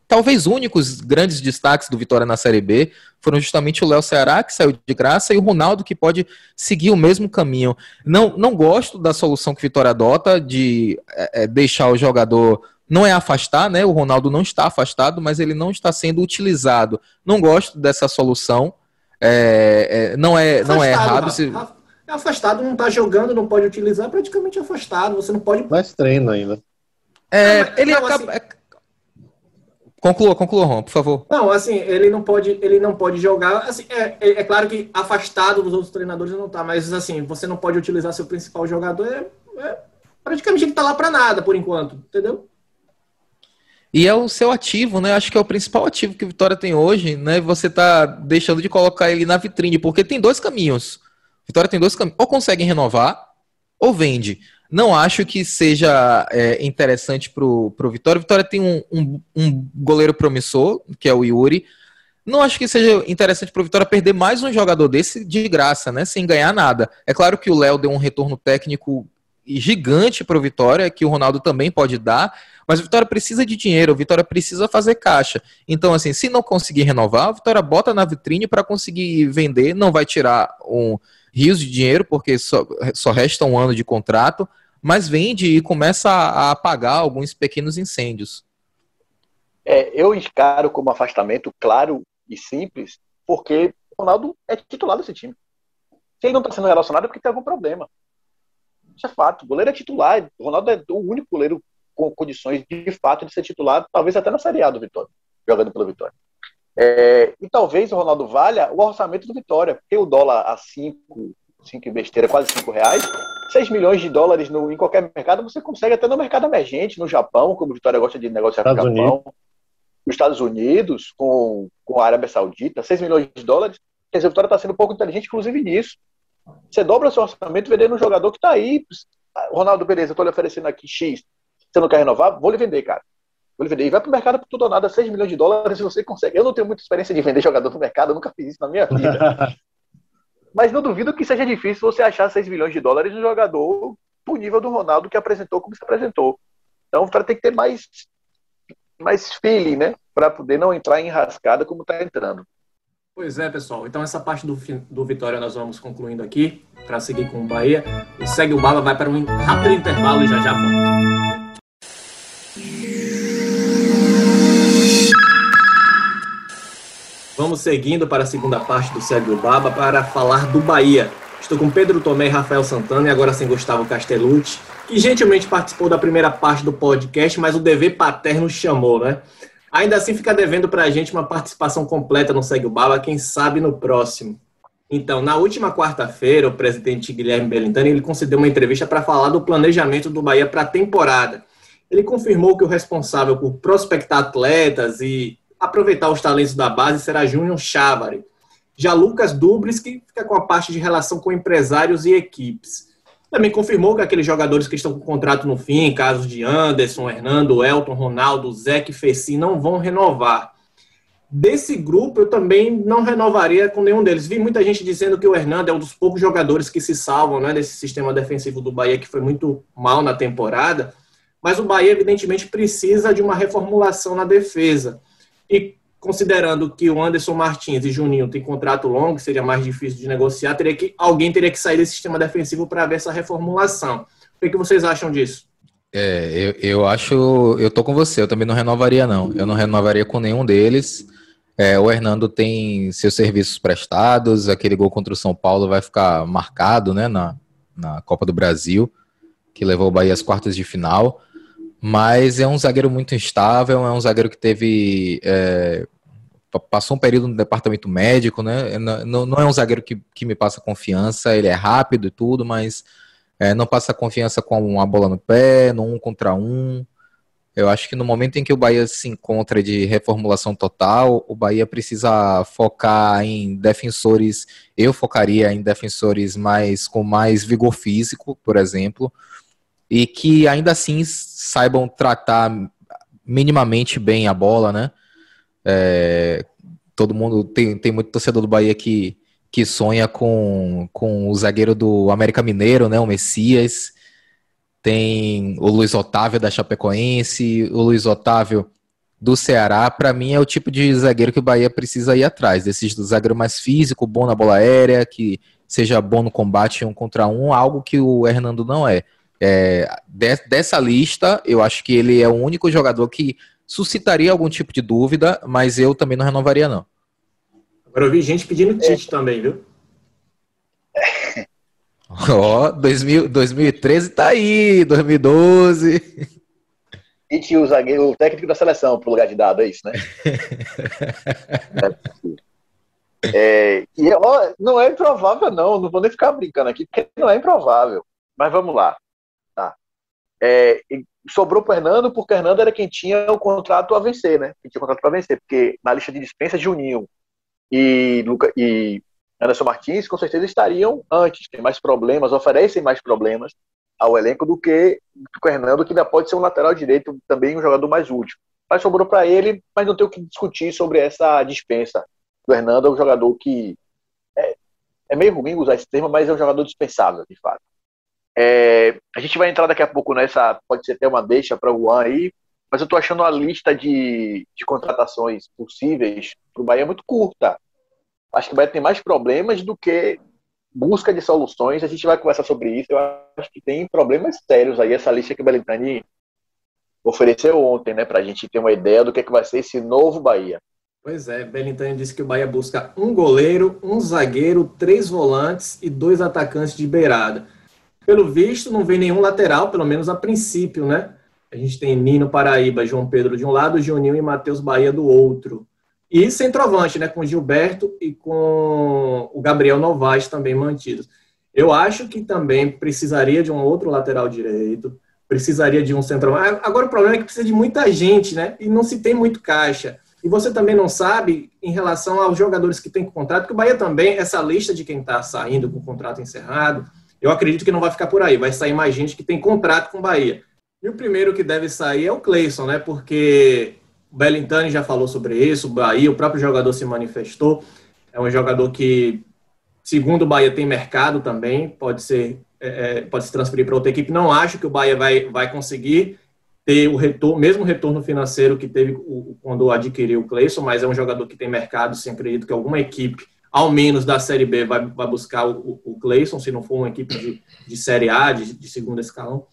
talvez únicos grandes destaques do Vitória na Série B foram justamente o Léo Ceará, que saiu de graça, e o Ronaldo, que pode seguir o mesmo caminho. Não, não gosto da solução que o Vitória adota de é, é, deixar o jogador. Não é afastar, né? O Ronaldo não está afastado, mas ele não está sendo utilizado. Não gosto dessa solução. É, é não é, afastado, não é errado. Se... É afastado, não está jogando, não pode utilizar, praticamente afastado. Você não pode. Mais treino ainda. É, não, ele não, acaba. Assim Conclua, conclua, Ron, por favor. Não, assim, ele não pode, ele não pode jogar. Assim, é, é, é claro que afastado dos outros treinadores não tá, mas assim, você não pode utilizar seu principal jogador. É, é praticamente ele tá lá para nada por enquanto, entendeu? E é o seu ativo, né? Acho que é o principal ativo que o Vitória tem hoje, né? Você tá deixando de colocar ele na vitrine, porque tem dois caminhos. Vitória tem dois caminhos. Ou consegue renovar, ou vende. Não acho que seja é, interessante para o Vitória. Vitória tem um, um, um, goleiro promissor, que é o Yuri. Não acho que seja interessante para o Vitória perder mais um jogador desse de graça, né? Sem ganhar nada. É claro que o Léo deu um retorno técnico gigante para o Vitória, que o Ronaldo também pode dar, mas o Vitória precisa de dinheiro, o Vitória precisa fazer caixa. Então, assim, se não conseguir renovar, o Vitória bota na vitrine para conseguir vender, não vai tirar um rios de dinheiro, porque só, só resta um ano de contrato, mas vende e começa a apagar alguns pequenos incêndios. É, eu encaro como afastamento claro e simples, porque o Ronaldo é titular desse time. Se ele não está sendo relacionado é porque tem algum problema. Isso é fato. O goleiro é titular. O Ronaldo é o único goleiro com condições de fato de ser titular, talvez até na Série A do Vitória, jogando pelo Vitória. É, e talvez o Ronaldo valha o orçamento do Vitória, porque o dólar a 5, 5 besteira, quase 5 reais, 6 milhões de dólares no, em qualquer mercado, você consegue até no mercado emergente, no Japão, como o Vitória gosta de negociar Estados com o Japão, Unidos. nos Estados Unidos, com, com a Arábia Saudita, 6 milhões de dólares. Quer dizer, o Vitória está sendo um pouco inteligente, inclusive nisso. Você dobra seu orçamento vendendo um jogador que está aí. Ronaldo, beleza, eu estou lhe oferecendo aqui X. Você não quer renovar? Vou lhe vender, cara. Vou vender. E vai pro mercado por tudo ou nada, 6 milhões de dólares, você consegue. Eu não tenho muita experiência de vender jogador no mercado, eu nunca fiz isso na minha vida. Mas não duvido que seja difícil você achar 6 milhões de dólares no jogador pro nível do Ronaldo que apresentou como se apresentou. Então o cara tem que ter mais, mais feeling, né? Para poder não entrar em rascada como está entrando. Pois é, pessoal. Então essa parte do, do Vitória nós vamos concluindo aqui para seguir com o Bahia. O Segue o Bala vai para um rápido intervalo e já já volta. Vamos seguindo para a segunda parte do Segue o Baba para falar do Bahia. Estou com Pedro Tomé e Rafael Santana e agora sem Gustavo Castellucci, que gentilmente participou da primeira parte do podcast, mas o dever paterno chamou, né? Ainda assim fica devendo para a gente uma participação completa no Segue o Baba, quem sabe no próximo. Então, na última quarta-feira, o presidente Guilherme Bellintani ele concedeu uma entrevista para falar do planejamento do Bahia para a temporada. Ele confirmou que o responsável por prospectar atletas e aproveitar os talentos da base será Júnior Chávari. Já Lucas Dubris, que fica com a parte de relação com empresários e equipes. Também confirmou que aqueles jogadores que estão com contrato no fim, casos de Anderson, Hernando, Elton, Ronaldo, Zé e Fessi, não vão renovar. Desse grupo, eu também não renovaria com nenhum deles. Vi muita gente dizendo que o Hernando é um dos poucos jogadores que se salvam né, desse sistema defensivo do Bahia, que foi muito mal na temporada. Mas o Bahia, evidentemente, precisa de uma reformulação na defesa. E considerando que o Anderson Martins e Juninho têm contrato longo, seria mais difícil de negociar, teria que, alguém teria que sair desse sistema defensivo para ver essa reformulação. O que, que vocês acham disso? É, eu, eu acho, eu tô com você, eu também não renovaria não, eu não renovaria com nenhum deles. É, o Hernando tem seus serviços prestados, aquele gol contra o São Paulo vai ficar marcado, né, na, na Copa do Brasil, que levou o Bahia às quartas de final mas é um zagueiro muito instável, é um zagueiro que teve. É, passou um período no departamento médico, né? Não, não é um zagueiro que, que me passa confiança, ele é rápido e tudo, mas é, não passa confiança com a bola no pé, no um contra um. Eu acho que no momento em que o Bahia se encontra de reformulação total, o Bahia precisa focar em defensores. Eu focaria em defensores mais com mais vigor físico, por exemplo, e que ainda assim saibam tratar minimamente bem a bola, né? É, todo mundo tem, tem muito torcedor do Bahia que, que sonha com, com o zagueiro do América Mineiro, né? O Messias. Tem o Luiz Otávio da Chapecoense, o Luiz Otávio do Ceará. Para mim é o tipo de zagueiro que o Bahia precisa ir atrás. Desse zagueiro mais físico, bom na bola aérea, que seja bom no combate um contra um, algo que o Hernando não é. É, de, dessa lista, eu acho que ele é o único jogador que suscitaria algum tipo de dúvida, mas eu também não renovaria, não. Agora eu vi gente pedindo Tite é. também, viu? Ó, oh, 2013 tá aí, 2012. Tite, o zagueiro, o técnico da seleção, pro lugar de dado, é isso, né? é, e ó, não é improvável, não. Não vou nem ficar brincando aqui, porque não é improvável. Mas vamos lá. É, sobrou para Hernando, porque Hernando era quem tinha o contrato a vencer, né? Quem tinha o contrato para vencer, porque na lista de dispensa, Juninho e, Luca, e Anderson Martins com certeza estariam antes, tem mais problemas, oferecem mais problemas ao elenco do que o Hernando, que ainda pode ser um lateral direito, também um jogador mais útil. Mas sobrou para ele, mas não tem o que discutir sobre essa dispensa. O Hernando é um jogador que é, é meio ruim usar esse termo, mas é um jogador dispensável, de fato. É, a gente vai entrar daqui a pouco nessa, pode ser até uma deixa para o Juan aí, mas eu estou achando a lista de, de contratações possíveis para o Bahia muito curta. Acho que o Bahia tem mais problemas do que busca de soluções. A gente vai conversar sobre isso. Eu acho que tem problemas sérios aí, essa lista que o Belintani ofereceu ontem, né, para a gente ter uma ideia do que, é que vai ser esse novo Bahia. Pois é, Belintani disse que o Bahia busca um goleiro, um zagueiro, três volantes e dois atacantes de beirada. Pelo visto, não vem nenhum lateral, pelo menos a princípio, né? A gente tem Nino Paraíba, João Pedro de um lado, Juninho e Matheus Bahia do outro. E centroavante, né? Com Gilberto e com o Gabriel Novaes também mantidos. Eu acho que também precisaria de um outro lateral direito, precisaria de um centroavante. Agora o problema é que precisa de muita gente, né? E não se tem muito caixa. E você também não sabe, em relação aos jogadores que têm contrato, que o Bahia também, essa lista de quem está saindo com o contrato encerrado, eu acredito que não vai ficar por aí, vai sair mais gente que tem contrato com o Bahia. E o primeiro que deve sair é o Cleison, né? Porque o Bellintani já falou sobre isso, o Bahia, o próprio jogador se manifestou. É um jogador que, segundo o Bahia, tem mercado também, pode ser é, é pode se transferir para outra equipe. Não acho que o Bahia vai, vai conseguir ter o retorno, mesmo retorno financeiro que teve o, quando adquiriu o Cleison, mas é um jogador que tem mercado, sim, acredito que alguma equipe, ao menos da Série B, vai, vai buscar o, o Cleison, se não for uma equipe de, de Série A, de, de segundo escalão.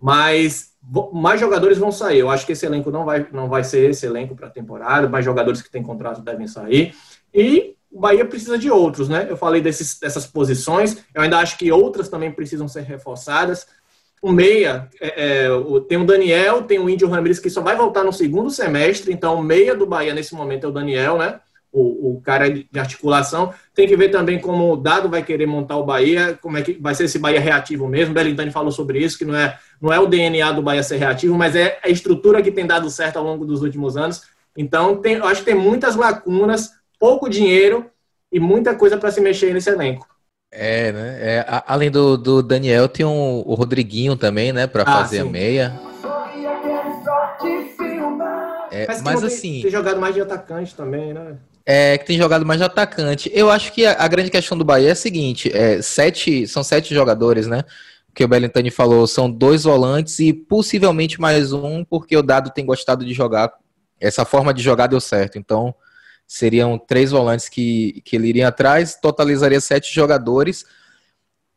Mas mais jogadores vão sair. Eu acho que esse elenco não vai, não vai ser esse elenco para a temporada. Mais jogadores que têm contrato devem sair. E o Bahia precisa de outros, né? Eu falei desses, dessas posições. Eu ainda acho que outras também precisam ser reforçadas. O meia, é, é, tem o Daniel, tem o Índio Ramirez, que só vai voltar no segundo semestre. Então, o meia do Bahia nesse momento é o Daniel, né? O, o cara de articulação. Tem que ver também como o Dado vai querer montar o Bahia, como é que vai ser esse Bahia reativo mesmo. O Belintani falou sobre isso, que não é, não é o DNA do Bahia ser reativo, mas é a estrutura que tem dado certo ao longo dos últimos anos. Então, tem, eu acho que tem muitas lacunas, pouco dinheiro e muita coisa para se mexer nesse elenco. É, né? É, a, além do, do, Daniel, tem um, o Rodriguinho também, né, para ah, fazer sim. a meia. É, mas, mas assim. Tem jogado mais de atacante também, né? É, que tem jogado mais de atacante. Eu acho que a, a grande questão do Bahia é a seguinte: é, sete, são sete jogadores, né? Que o Belintani falou, são dois volantes e possivelmente mais um, porque o Dado tem gostado de jogar. Essa forma de jogar deu certo. Então, seriam três volantes que, que ele iria atrás, totalizaria sete jogadores.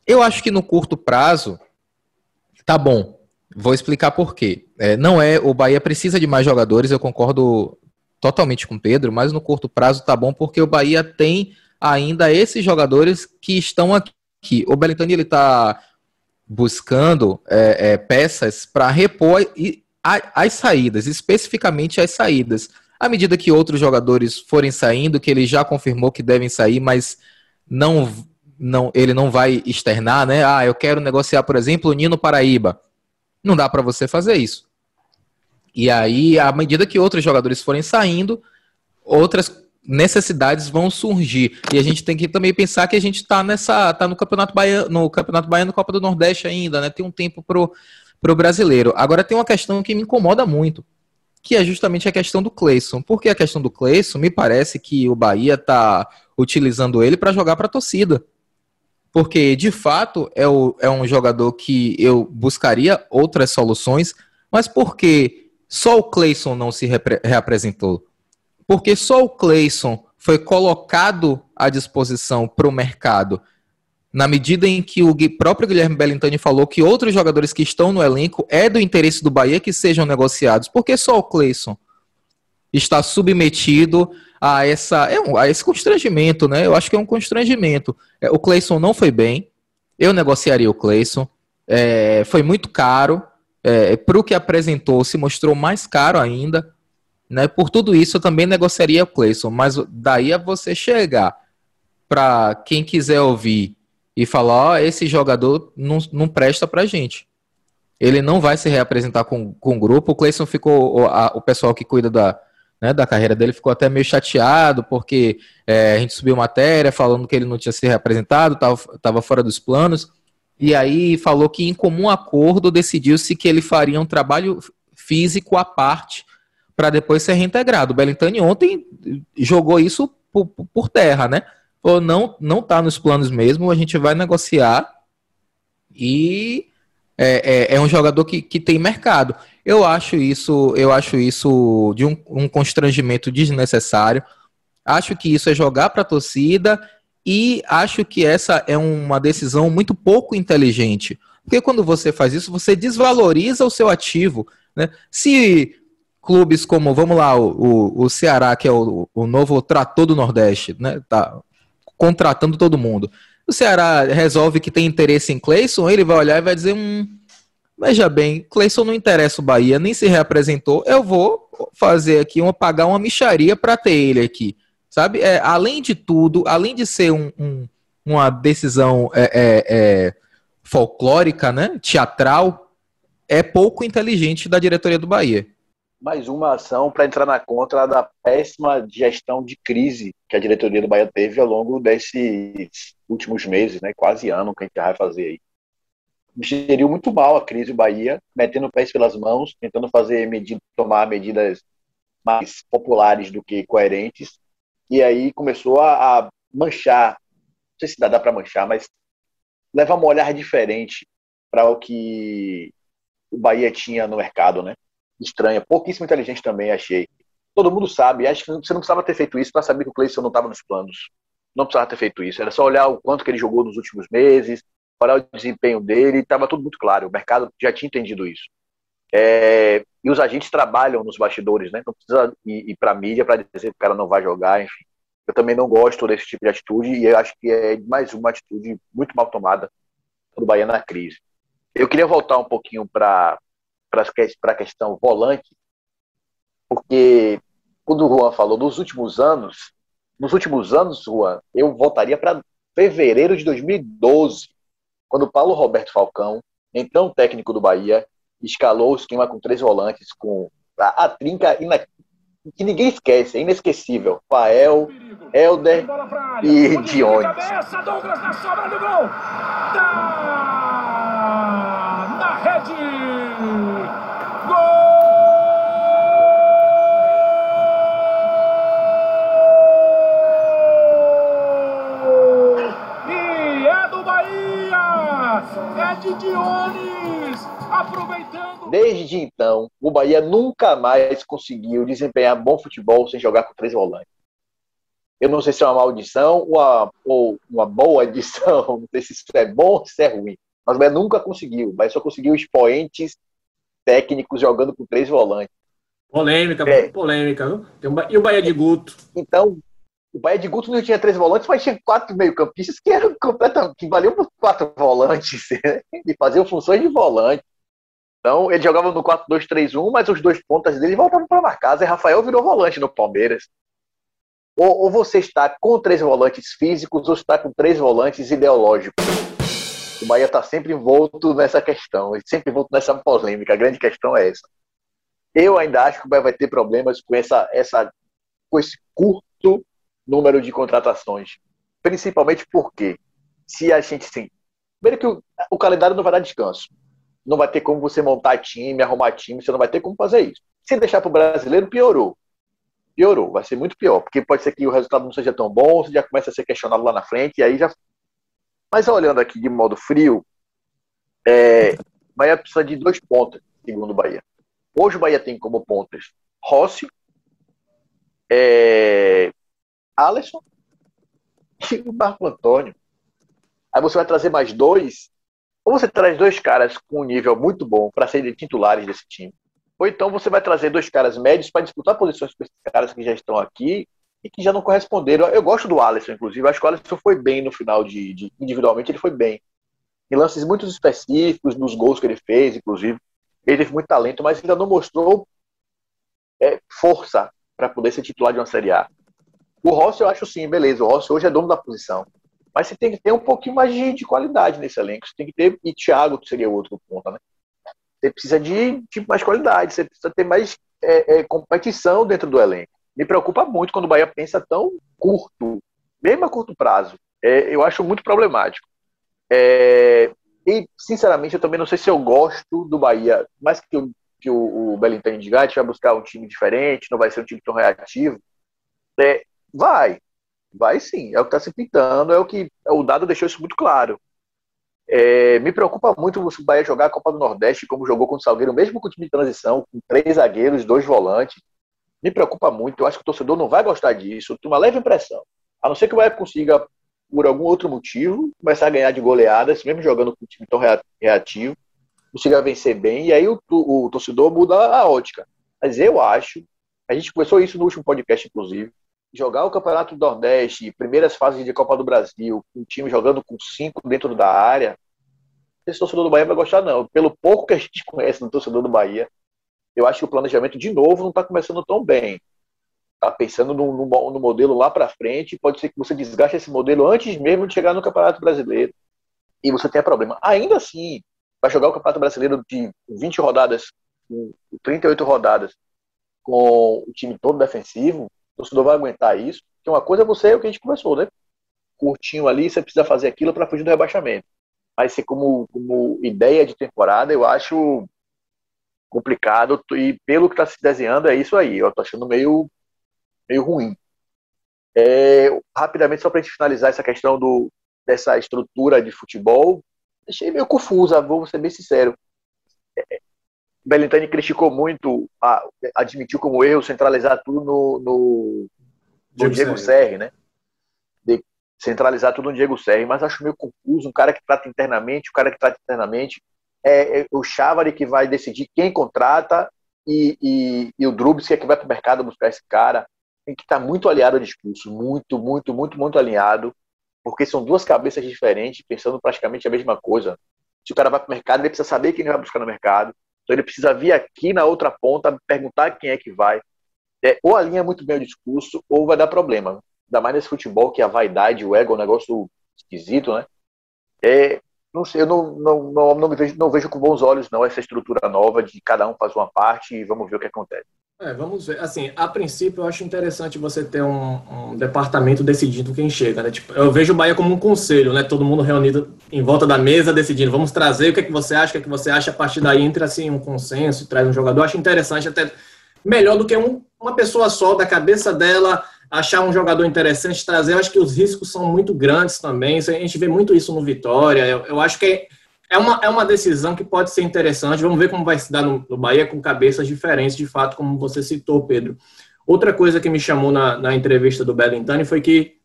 Eu acho que no curto prazo, tá bom. Vou explicar por quê. É, não é, o Bahia precisa de mais jogadores, eu concordo totalmente com Pedro, mas no curto prazo tá bom porque o Bahia tem ainda esses jogadores que estão aqui. O Belintani ele tá buscando é, é, peças para repor as saídas, especificamente as saídas. À medida que outros jogadores forem saindo, que ele já confirmou que devem sair, mas não, não ele não vai externar, né? Ah, eu quero negociar, por exemplo, o Nino Paraíba. Não dá para você fazer isso. E aí, à medida que outros jogadores forem saindo, outras necessidades vão surgir. E a gente tem que também pensar que a gente está nessa, tá no Campeonato Baiano, no Campeonato Baiano, Copa do Nordeste ainda, né? Tem um tempo pro pro brasileiro. Agora tem uma questão que me incomoda muito, que é justamente a questão do Cleison. Porque a questão do Cleison, me parece que o Bahia está utilizando ele para jogar para a torcida. Porque, de fato, é, o, é um jogador que eu buscaria outras soluções, mas porque só o Cleison não se reapresentou. Porque só o Cleison foi colocado à disposição para o mercado na medida em que o próprio Guilherme Bellintani falou que outros jogadores que estão no elenco é do interesse do Bahia que sejam negociados. Porque só o Cleison está submetido a, essa, é a esse constrangimento, né? Eu acho que é um constrangimento. É, o Cleison não foi bem. Eu negociaria o Cleison. É, foi muito caro é, para o que apresentou, se mostrou mais caro ainda. Né? Por tudo isso, eu também negociaria o Clayson, mas daí a você chegar para quem quiser ouvir e falar: ó, esse jogador não, não presta para gente. Ele não vai se reapresentar com, com o grupo. O Clayson ficou, o, a, o pessoal que cuida da, né, da carreira dele ficou até meio chateado, porque é, a gente subiu matéria falando que ele não tinha se reapresentado, estava fora dos planos. E aí falou que em comum acordo decidiu-se que ele faria um trabalho físico à parte para depois ser reintegrado. Bellintani ontem jogou isso por, por terra, né? Falou, não, não tá nos planos mesmo, a gente vai negociar e é, é, é, um jogador que, que tem mercado. Eu acho isso, eu acho isso de um, um constrangimento desnecessário. Acho que isso é jogar para a torcida e acho que essa é uma decisão muito pouco inteligente. Porque quando você faz isso, você desvaloriza o seu ativo. Né? Se clubes como, vamos lá, o, o, Ceará, que é o, o novo trator do Nordeste, né? tá contratando todo mundo. O Ceará resolve que tem interesse em Cleison, ele vai olhar e vai dizer: hum, veja bem, Cleison não interessa o Bahia, nem se reapresentou, eu vou fazer aqui, uma, pagar uma micharia para ter ele aqui. Sabe? É, além de tudo, além de ser um, um, uma decisão é, é, é, folclórica, né? teatral, é pouco inteligente da diretoria do Bahia. Mais uma ação para entrar na contra da péssima gestão de crise que a diretoria do Bahia teve ao longo desses últimos meses, né? quase ano que a gente vai fazer aí. geriu muito mal a crise do Bahia, metendo pés pelas mãos, tentando fazer medida, tomar medidas mais populares do que coerentes, e aí começou a, a manchar, não sei se dá, dá para manchar, mas levar um olhar diferente para o que o Bahia tinha no mercado, né? Estranha, pouquíssimo inteligente também, achei. Todo mundo sabe, acho que você não precisava ter feito isso para saber que o Cleison não estava nos planos. Não precisava ter feito isso, era só olhar o quanto que ele jogou nos últimos meses, olhar o desempenho dele, estava tudo muito claro. O mercado já tinha entendido isso. É, e os agentes trabalham nos bastidores, né? Não precisa ir, ir para a mídia para dizer que o cara não vai jogar, enfim. Eu também não gosto desse tipo de atitude e eu acho que é mais uma atitude muito mal tomada do Bahia na crise. Eu queria voltar um pouquinho para a questão volante, porque quando o Juan falou nos últimos anos, nos últimos anos, Juan, eu voltaria para fevereiro de 2012, quando Paulo Roberto Falcão, então técnico do Bahia, escalou o esquema com três volantes, com a, a trinca ina, que ninguém esquece, é inesquecível. Fael, Helder e Dione. Cabeça, Douglas na sobra gol. Tá na rede. Gol! É do Bahia. É de Dionis aproveitando. Desde então, o Bahia nunca mais conseguiu desempenhar bom futebol sem jogar com três volantes. Eu não sei se é uma maldição ou uma, ou uma boa edição, não sei se isso é bom ou se é ruim. Mas o Bahia nunca conseguiu, mas só conseguiu expoentes técnicos jogando com três volantes. Polêmica, é. polêmica, viu? E o Bahia de Guto? Então, o Bahia de Guto não tinha três volantes, mas tinha quatro meio-campistas que eram completamente que valiam por quatro volantes né? e faziam funções de volante. Então, ele jogava no 4-2-3-1, mas os dois pontas dele voltavam para marcar. Zé Rafael virou volante no Palmeiras. Ou, ou, você está com três volantes físicos ou está com três volantes ideológicos. O Bahia está sempre envolto nessa questão, sempre envolto nessa polêmica. A grande questão é essa. Eu ainda acho que o Bahia vai ter problemas com, essa, essa, com esse curto número de contratações. Principalmente porque, se a gente sim. Primeiro que o, o calendário não vai dar descanso não vai ter como você montar time, arrumar time, você não vai ter como fazer isso. Se deixar para o brasileiro, piorou. Piorou, vai ser muito pior, porque pode ser que o resultado não seja tão bom, você já começa a ser questionado lá na frente, e aí já. Mas olhando aqui de modo frio, é, Bahia precisa de dois pontos, segundo o Bahia. Hoje o Bahia tem como pontas Rossi, é, Alisson e o Marco Antônio. Aí você vai trazer mais dois, ou você traz dois caras com um nível muito bom para serem titulares desse time, ou então você vai trazer dois caras médios para disputar posições com esses caras que já estão aqui e que já não corresponderam. Eu gosto do Alisson, inclusive. Acho que o Alisson foi bem no final de, de individualmente, ele foi bem. Em lances muito específicos, nos gols que ele fez, inclusive. Ele teve muito talento, mas ainda não mostrou é, força para poder ser titular de uma Série A. O Rossi, eu acho sim, beleza. O Rossi hoje é dono da posição. Mas você tem que ter um pouquinho mais de, de qualidade nesse elenco. Você tem que ter, e Thiago, que seria outro ponto, né? Você precisa de, de mais qualidade, você precisa ter mais é, é, competição dentro do elenco. Me preocupa muito quando o Bahia pensa tão curto, mesmo a curto prazo. É, eu acho muito problemático. É, e, sinceramente, eu também não sei se eu gosto do Bahia, mais que o, que o, o Belintani de vai buscar um time diferente, não vai ser um time tão reativo. É, vai, Vai sim, é o que está se pintando, é o que o dado deixou isso muito claro. É, me preocupa muito o Bahia jogar a Copa do Nordeste como jogou contra o Salgueiro, mesmo com o time de transição, com três zagueiros, dois volantes. Me preocupa muito, eu acho que o torcedor não vai gostar disso, tem uma leve impressão. A não ser que o Bahia consiga, por algum outro motivo, começar a ganhar de goleadas, mesmo jogando com um time tão reativo, consiga vencer bem, e aí o, o torcedor muda a ótica. Mas eu acho, a gente começou isso no último podcast, inclusive, jogar o Campeonato do Nordeste, primeiras fases de Copa do Brasil, um time jogando com cinco dentro da área, esse torcedor do Bahia vai gostar, não. Pelo pouco que a gente conhece no torcedor do Bahia, eu acho que o planejamento, de novo, não está começando tão bem. Está pensando no, no, no, modelo lá para frente, pode ser que você desgaste esse modelo antes mesmo de chegar no Campeonato Brasileiro e você tenha problema. Ainda assim, vai jogar o Campeonato Brasileiro de 20 rodadas, 38 rodadas, com o time todo defensivo, o torcedor vai aguentar isso. Porque uma coisa é você, é o que a gente conversou, né? Curtinho ali, você precisa fazer aquilo para fugir do rebaixamento. Mas se como, como ideia de temporada, eu acho complicado. E pelo que está se desenhando, é isso aí. Eu estou achando meio, meio ruim. É, rapidamente, só para gente finalizar essa questão do, dessa estrutura de futebol, achei meio confusa, vou ser bem sincero. Belintani criticou muito, a, admitiu como erro centralizar tudo no, no, no Diego Serri, né? De centralizar tudo no Diego Serri, mas acho meio confuso. Um cara que trata internamente, o um cara que trata internamente, é, é o Chávari que vai decidir quem contrata e, e, e o Drubs que é que vai para o mercado buscar esse cara. Tem que estar tá muito aliado ao discurso, muito, muito, muito, muito alinhado, porque são duas cabeças diferentes, pensando praticamente a mesma coisa. Se o cara vai para o mercado, ele precisa saber quem ele vai buscar no mercado então ele precisa vir aqui na outra ponta, perguntar quem é que vai. É, ou alinha muito bem o discurso, ou vai dar problema. Ainda mais nesse futebol que a vaidade, o ego é um negócio esquisito, né? É, não sei, eu não, não, não, não, vejo, não vejo com bons olhos não essa estrutura nova de cada um faz uma parte e vamos ver o que acontece. É, vamos ver. Assim, a princípio, eu acho interessante você ter um, um, departamento decidindo quem chega, né? Tipo, eu vejo o Bahia como um conselho, né? Todo mundo reunido em volta da mesa decidindo. Vamos trazer o que, é que você acha, o que, é que você acha. A partir daí entra, assim, um consenso e traz um jogador. Eu acho interessante, até melhor do que um, uma pessoa só, da cabeça dela, achar um jogador interessante, trazer. Eu acho que os riscos são muito grandes também. A gente vê muito isso no Vitória. Eu, eu acho que é é uma, é uma decisão que pode ser interessante. Vamos ver como vai se dar no, no Bahia com cabeças diferentes, de fato, como você citou, Pedro. Outra coisa que me chamou na, na entrevista do Bellintani foi que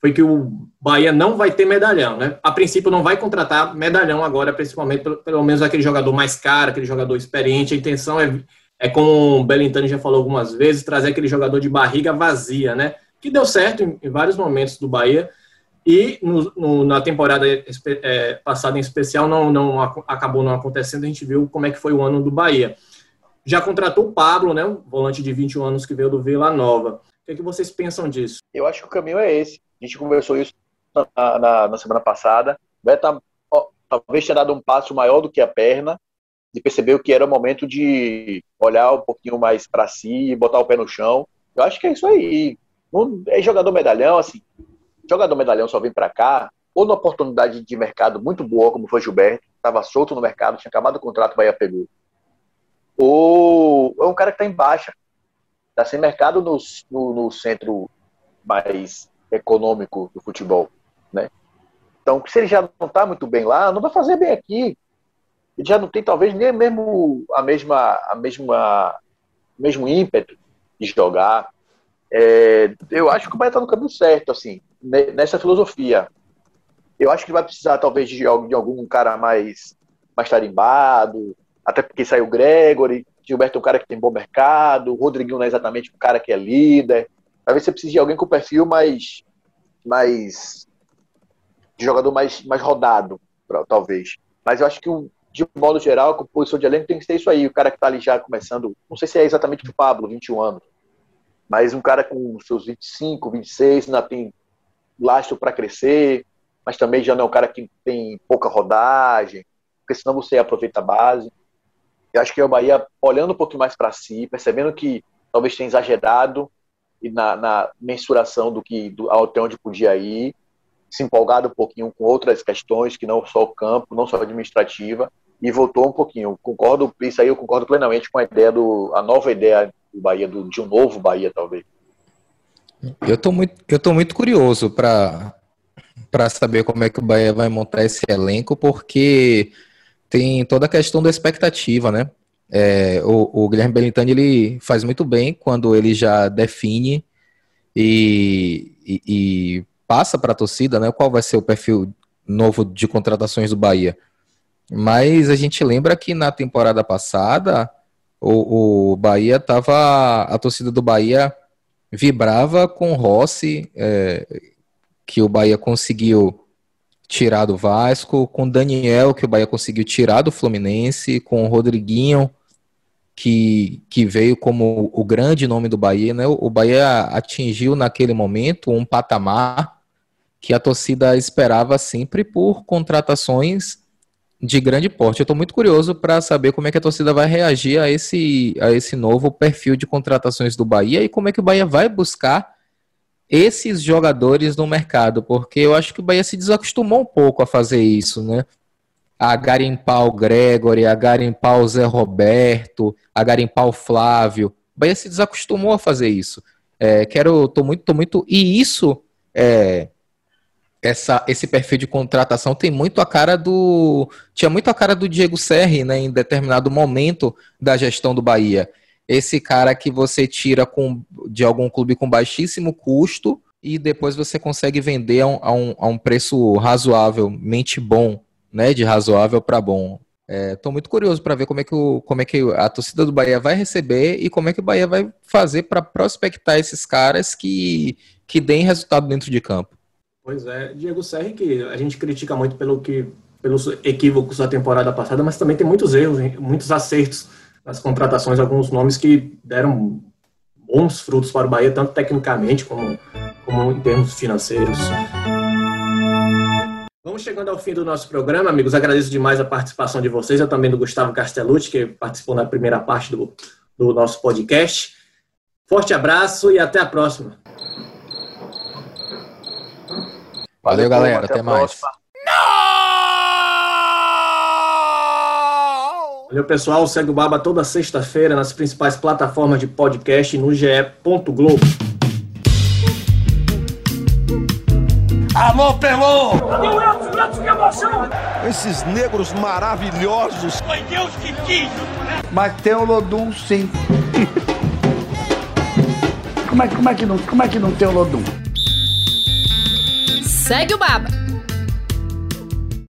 foi que o Bahia não vai ter medalhão, né? A princípio não vai contratar medalhão agora, principalmente pelo, pelo menos aquele jogador mais caro, aquele jogador experiente. A intenção é, é como o Bellintani já falou algumas vezes, trazer aquele jogador de barriga vazia, né? Que deu certo em, em vários momentos do Bahia, e no, no, na temporada é, passada em especial não, não acabou não acontecendo, a gente viu como é que foi o ano do Bahia. Já contratou o Pablo, né, um volante de 21 anos que veio do Vila Nova. O que, é que vocês pensam disso? Eu acho que o caminho é esse. A gente conversou isso na, na, na semana passada. Beta ó, talvez tenha dado um passo maior do que a perna, de perceber que era o momento de olhar um pouquinho mais para si e botar o pé no chão. Eu acho que é isso aí. é jogador medalhão, assim, jogador medalhão só vem para cá ou numa oportunidade de mercado muito boa, como foi Gilberto, estava solto no mercado, tinha acabado o contrato, o Bahia pegou. Ou é um cara que está em baixa, está sem mercado no, no, no, centro mais econômico do futebol, né? Então, se ele já não está muito bem lá, não vai fazer bem aqui. Ele já não tem talvez nem mesmo a mesma a mesma mesmo ímpeto de jogar. É, eu acho que o Bahia está no caminho certo, assim nessa filosofia. Eu acho que vai precisar, talvez, de, de algum cara mais, mais tarimbado, até porque saiu o Gregory, Gilberto é um cara que tem bom mercado, o Rodriguinho não é exatamente um cara que é líder. Talvez você precise de alguém com perfil mais. mais de jogador mais, mais rodado, talvez. Mas eu acho que, de modo geral, a composição de elenco tem que ser isso aí. O cara que está ali já começando, não sei se é exatamente o Pablo, 21 anos, mas um cara com seus 25, 26, ainda tem lastro para crescer, mas também já não é um cara que tem pouca rodagem, porque senão você aproveita a base. Eu acho que é o Bahia, olhando um pouquinho mais para si, percebendo que talvez tenha exagerado na, na mensuração do que do, até onde podia ir, se empolgado um pouquinho com outras questões que não só o campo, não só administrativa, e voltou um pouquinho. Concordo, isso aí eu concordo plenamente com a ideia do a nova ideia do Bahia, do, de um novo Bahia, talvez. Eu tô muito, eu tô muito curioso para para saber como é que o Bahia vai montar esse elenco, porque tem toda a questão da expectativa, né? É, o, o, Guilherme Belintani ele faz muito bem quando ele já define e, e, e passa para a torcida, né? Qual vai ser o perfil novo de contratações do Bahia? Mas a gente lembra que na temporada passada o, o Bahia tava a torcida do Bahia vibrava com Rossi, é, que o Bahia conseguiu tirar do Vasco, com Daniel, que o Bahia conseguiu tirar do Fluminense, com o Rodriguinho, que, que veio como o grande nome do Bahia. Né? O Bahia atingiu naquele momento um patamar que a torcida esperava sempre por contratações de grande porte. Eu estou muito curioso para saber como é que a torcida vai reagir a esse, a esse novo perfil de contratações do Bahia e como é que o Bahia vai buscar esses jogadores no mercado, porque eu acho que o Bahia se desacostumou um pouco a fazer isso, né? A garimpar o Gregory, a garimpar o Zé Roberto, a garimpar o Flávio. O Bahia se desacostumou a fazer isso. É, quero, tô muito, tô muito, e isso é, essa, esse perfil de contratação tem muito a cara do. Tinha muito a cara do Diego Serri, né, em determinado momento da gestão do Bahia. Esse cara que você tira com, de algum clube com baixíssimo custo e depois você consegue vender a um, a um, a um preço razoavelmente bom, né? De razoável para bom. Estou é, muito curioso para ver como é, que o, como é que a torcida do Bahia vai receber e como é que o Bahia vai fazer para prospectar esses caras que, que deem resultado dentro de campo. Pois é, Diego Serri, que a gente critica muito pelo que, pelos equívocos da temporada passada, mas também tem muitos erros, muitos acertos nas contratações, alguns nomes que deram bons frutos para o Bahia, tanto tecnicamente como, como em termos financeiros. Vamos chegando ao fim do nosso programa, amigos. Agradeço demais a participação de vocês, eu também do Gustavo Castellucci, que participou na primeira parte do, do nosso podcast. Forte abraço e até a próxima. Valeu, galera. Até, até mais. Valeu, pessoal. Segue o Baba toda sexta-feira nas principais plataformas de podcast no ge.globo. Alô, Pelô! Esses negros maravilhosos. Foi Deus que quis? Mas tem o Lodum, sim. como, é, como, é que não, como é que não tem o Lodum? Segue o Baba.